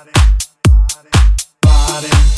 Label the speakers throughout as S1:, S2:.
S1: body, body.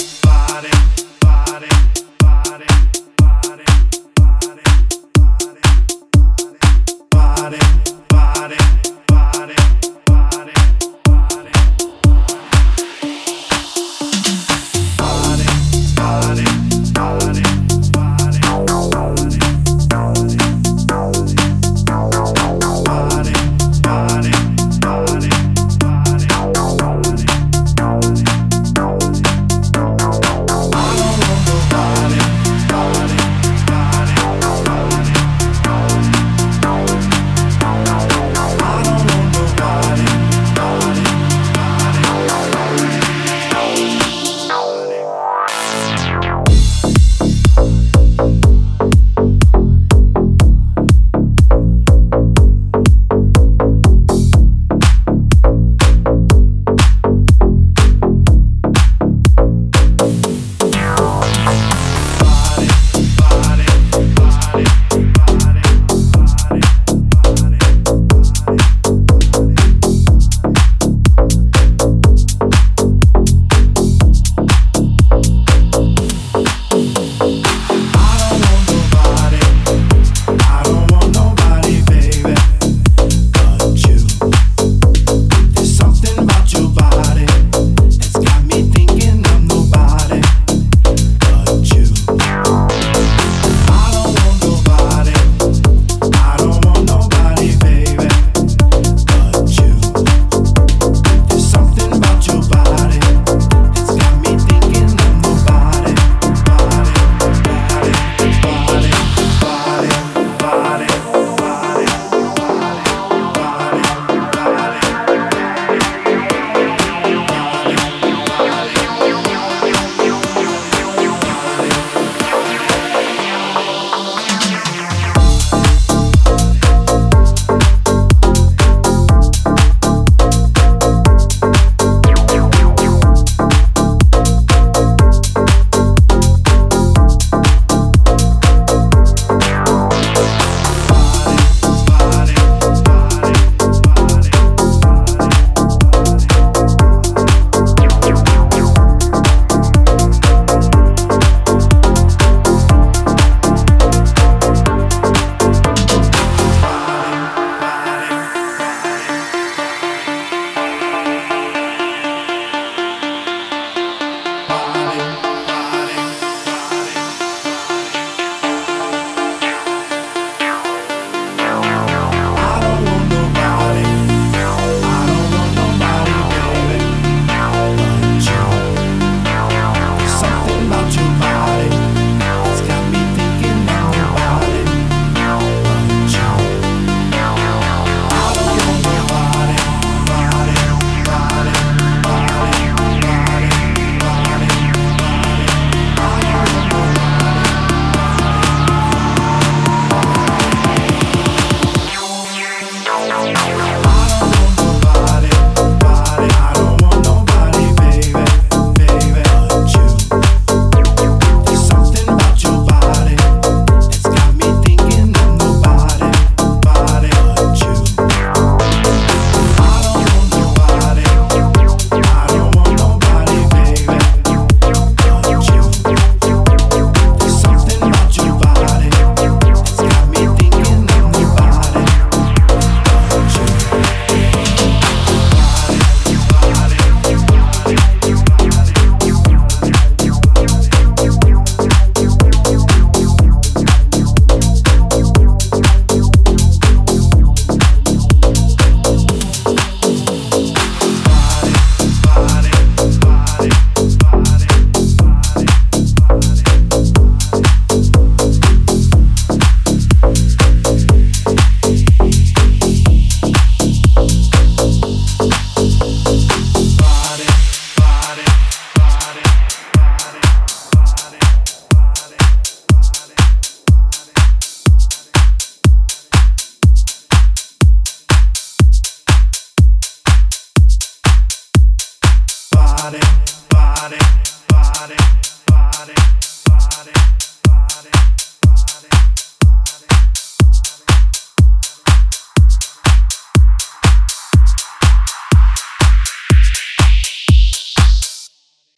S1: Body,